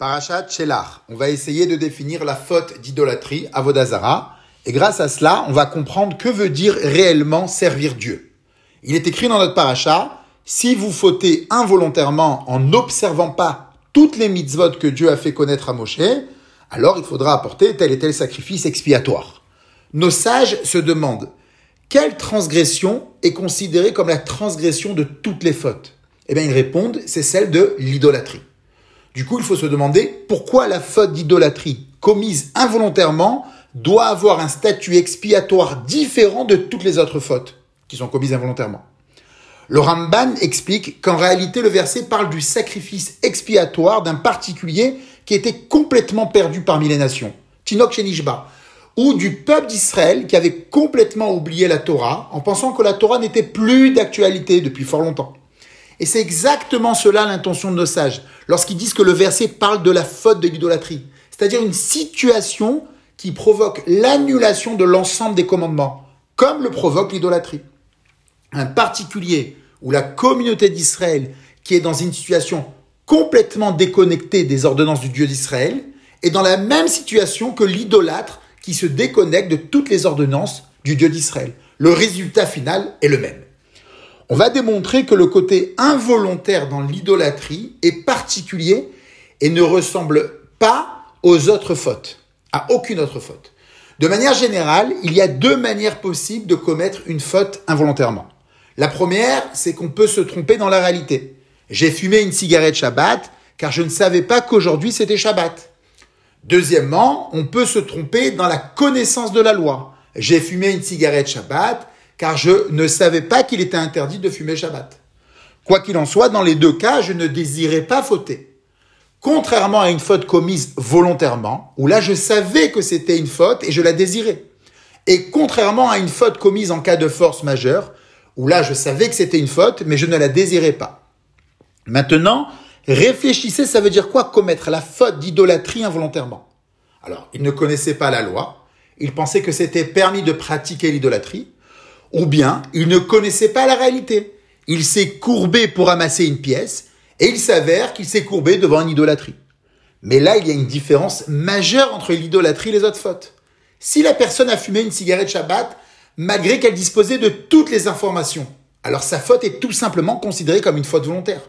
Parachat Shelach. On va essayer de définir la faute d'idolâtrie, Avodazara. Et grâce à cela, on va comprendre que veut dire réellement servir Dieu. Il est écrit dans notre parachat, si vous fautez involontairement en n'observant pas toutes les mitzvot que Dieu a fait connaître à Moshe, alors il faudra apporter tel et tel sacrifice expiatoire. Nos sages se demandent, quelle transgression est considérée comme la transgression de toutes les fautes? Eh bien, ils répondent, c'est celle de l'idolâtrie. Du coup, il faut se demander pourquoi la faute d'idolâtrie commise involontairement doit avoir un statut expiatoire différent de toutes les autres fautes qui sont commises involontairement. Le Ramban explique qu'en réalité, le verset parle du sacrifice expiatoire d'un particulier qui était complètement perdu parmi les nations, Tinok Shenishba, ou du peuple d'Israël qui avait complètement oublié la Torah en pensant que la Torah n'était plus d'actualité depuis fort longtemps. Et c'est exactement cela l'intention de nos sages, lorsqu'ils disent que le verset parle de la faute de l'idolâtrie, c'est-à-dire une situation qui provoque l'annulation de l'ensemble des commandements, comme le provoque l'idolâtrie. Un particulier ou la communauté d'Israël qui est dans une situation complètement déconnectée des ordonnances du Dieu d'Israël est dans la même situation que l'idolâtre qui se déconnecte de toutes les ordonnances du Dieu d'Israël. Le résultat final est le même. On va démontrer que le côté involontaire dans l'idolâtrie est particulier et ne ressemble pas aux autres fautes, à aucune autre faute. De manière générale, il y a deux manières possibles de commettre une faute involontairement. La première, c'est qu'on peut se tromper dans la réalité. J'ai fumé une cigarette Shabbat car je ne savais pas qu'aujourd'hui c'était Shabbat. Deuxièmement, on peut se tromper dans la connaissance de la loi. J'ai fumé une cigarette Shabbat car je ne savais pas qu'il était interdit de fumer Shabbat. Quoi qu'il en soit, dans les deux cas, je ne désirais pas fauter. Contrairement à une faute commise volontairement, où là je savais que c'était une faute et je la désirais. Et contrairement à une faute commise en cas de force majeure, où là je savais que c'était une faute, mais je ne la désirais pas. Maintenant, réfléchissez, ça veut dire quoi commettre la faute d'idolâtrie involontairement? Alors, il ne connaissait pas la loi, il pensait que c'était permis de pratiquer l'idolâtrie, ou bien il ne connaissait pas la réalité. Il s'est courbé pour amasser une pièce et il s'avère qu'il s'est courbé devant une idolâtrie. Mais là, il y a une différence majeure entre l'idolâtrie et les autres fautes. Si la personne a fumé une cigarette Shabbat, malgré qu'elle disposait de toutes les informations, alors sa faute est tout simplement considérée comme une faute volontaire.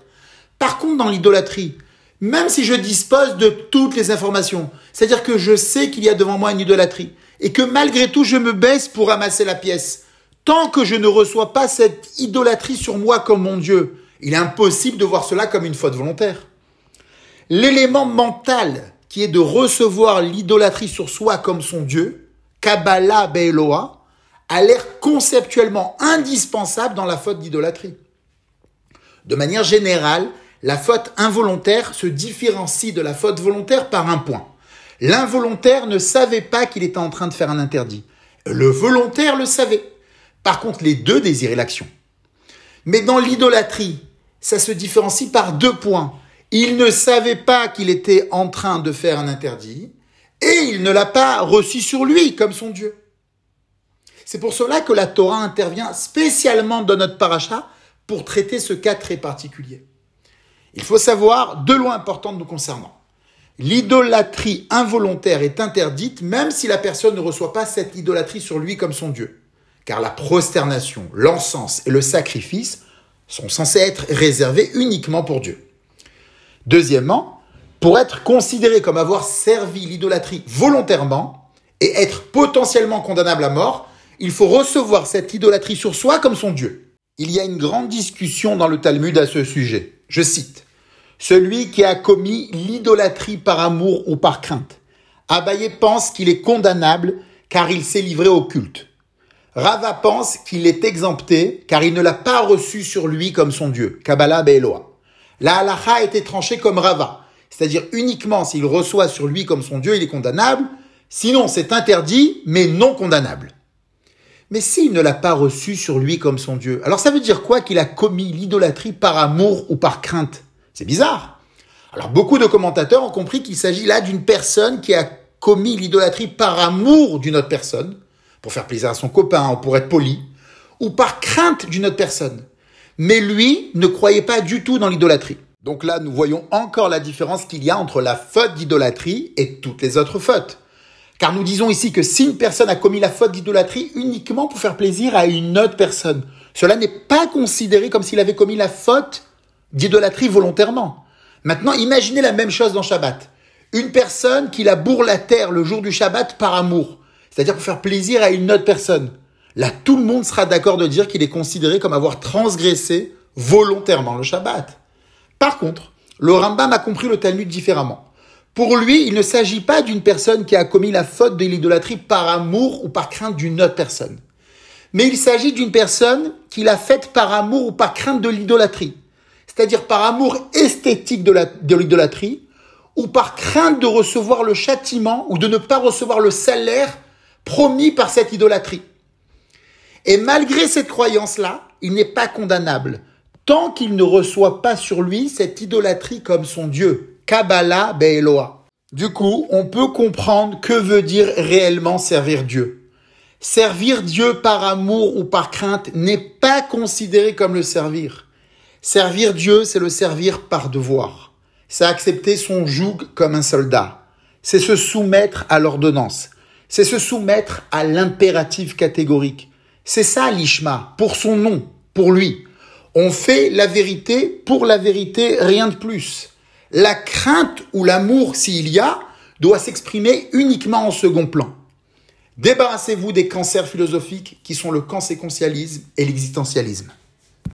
Par contre, dans l'idolâtrie, même si je dispose de toutes les informations, c'est-à-dire que je sais qu'il y a devant moi une idolâtrie, et que malgré tout je me baisse pour ramasser la pièce, Tant que je ne reçois pas cette idolâtrie sur moi comme mon Dieu, il est impossible de voir cela comme une faute volontaire. L'élément mental qui est de recevoir l'idolâtrie sur soi comme son Dieu, Kabbalah Be'eloa, a l'air conceptuellement indispensable dans la faute d'idolâtrie. De manière générale, la faute involontaire se différencie de la faute volontaire par un point. L'involontaire ne savait pas qu'il était en train de faire un interdit. Le volontaire le savait. Par contre, les deux désiraient l'action. Mais dans l'idolâtrie, ça se différencie par deux points. Il ne savait pas qu'il était en train de faire un interdit et il ne l'a pas reçu sur lui comme son Dieu. C'est pour cela que la Torah intervient spécialement dans notre paracha pour traiter ce cas très particulier. Il faut savoir deux lois importantes nous concernant. L'idolâtrie involontaire est interdite même si la personne ne reçoit pas cette idolâtrie sur lui comme son Dieu car la prosternation, l'encens et le sacrifice sont censés être réservés uniquement pour Dieu. Deuxièmement, pour être considéré comme avoir servi l'idolâtrie volontairement et être potentiellement condamnable à mort, il faut recevoir cette idolâtrie sur soi comme son Dieu. Il y a une grande discussion dans le Talmud à ce sujet. Je cite Celui qui a commis l'idolâtrie par amour ou par crainte. Abaye pense qu'il est condamnable car il s'est livré au culte. Rava pense qu'il est exempté car il ne l'a pas reçu sur lui comme son Dieu, Kabbalah Be'eloa. La halacha a été tranchée comme Rava, c'est-à-dire uniquement s'il reçoit sur lui comme son Dieu, il est condamnable, sinon c'est interdit, mais non condamnable. Mais s'il ne l'a pas reçu sur lui comme son Dieu, alors ça veut dire quoi qu'il a commis l'idolâtrie par amour ou par crainte? C'est bizarre. Alors beaucoup de commentateurs ont compris qu'il s'agit là d'une personne qui a commis l'idolâtrie par amour d'une autre personne, pour faire plaisir à son copain ou pour être poli, ou par crainte d'une autre personne. Mais lui ne croyait pas du tout dans l'idolâtrie. Donc là, nous voyons encore la différence qu'il y a entre la faute d'idolâtrie et toutes les autres fautes. Car nous disons ici que si une personne a commis la faute d'idolâtrie uniquement pour faire plaisir à une autre personne, cela n'est pas considéré comme s'il avait commis la faute d'idolâtrie volontairement. Maintenant, imaginez la même chose dans Shabbat. Une personne qui la bourre la terre le jour du Shabbat par amour, c'est-à-dire pour faire plaisir à une autre personne. Là, tout le monde sera d'accord de dire qu'il est considéré comme avoir transgressé volontairement le Shabbat. Par contre, le Rambam a compris le Talmud différemment. Pour lui, il ne s'agit pas d'une personne qui a commis la faute de l'idolâtrie par amour ou par crainte d'une autre personne. Mais il s'agit d'une personne qui l'a faite par amour ou par crainte de l'idolâtrie. C'est-à-dire par amour esthétique de l'idolâtrie ou par crainte de recevoir le châtiment ou de ne pas recevoir le salaire promis par cette idolâtrie. Et malgré cette croyance-là, il n'est pas condamnable tant qu'il ne reçoit pas sur lui cette idolâtrie comme son Dieu, Kabbalah Be'eloa. Du coup, on peut comprendre que veut dire réellement servir Dieu. Servir Dieu par amour ou par crainte n'est pas considéré comme le servir. Servir Dieu, c'est le servir par devoir. C'est accepter son joug comme un soldat. C'est se soumettre à l'ordonnance. C'est se soumettre à l'impératif catégorique. C'est ça l'ishma, pour son nom, pour lui. On fait la vérité pour la vérité, rien de plus. La crainte ou l'amour, s'il y a, doit s'exprimer uniquement en second plan. Débarrassez-vous des cancers philosophiques qui sont le conséquentialisme et l'existentialisme.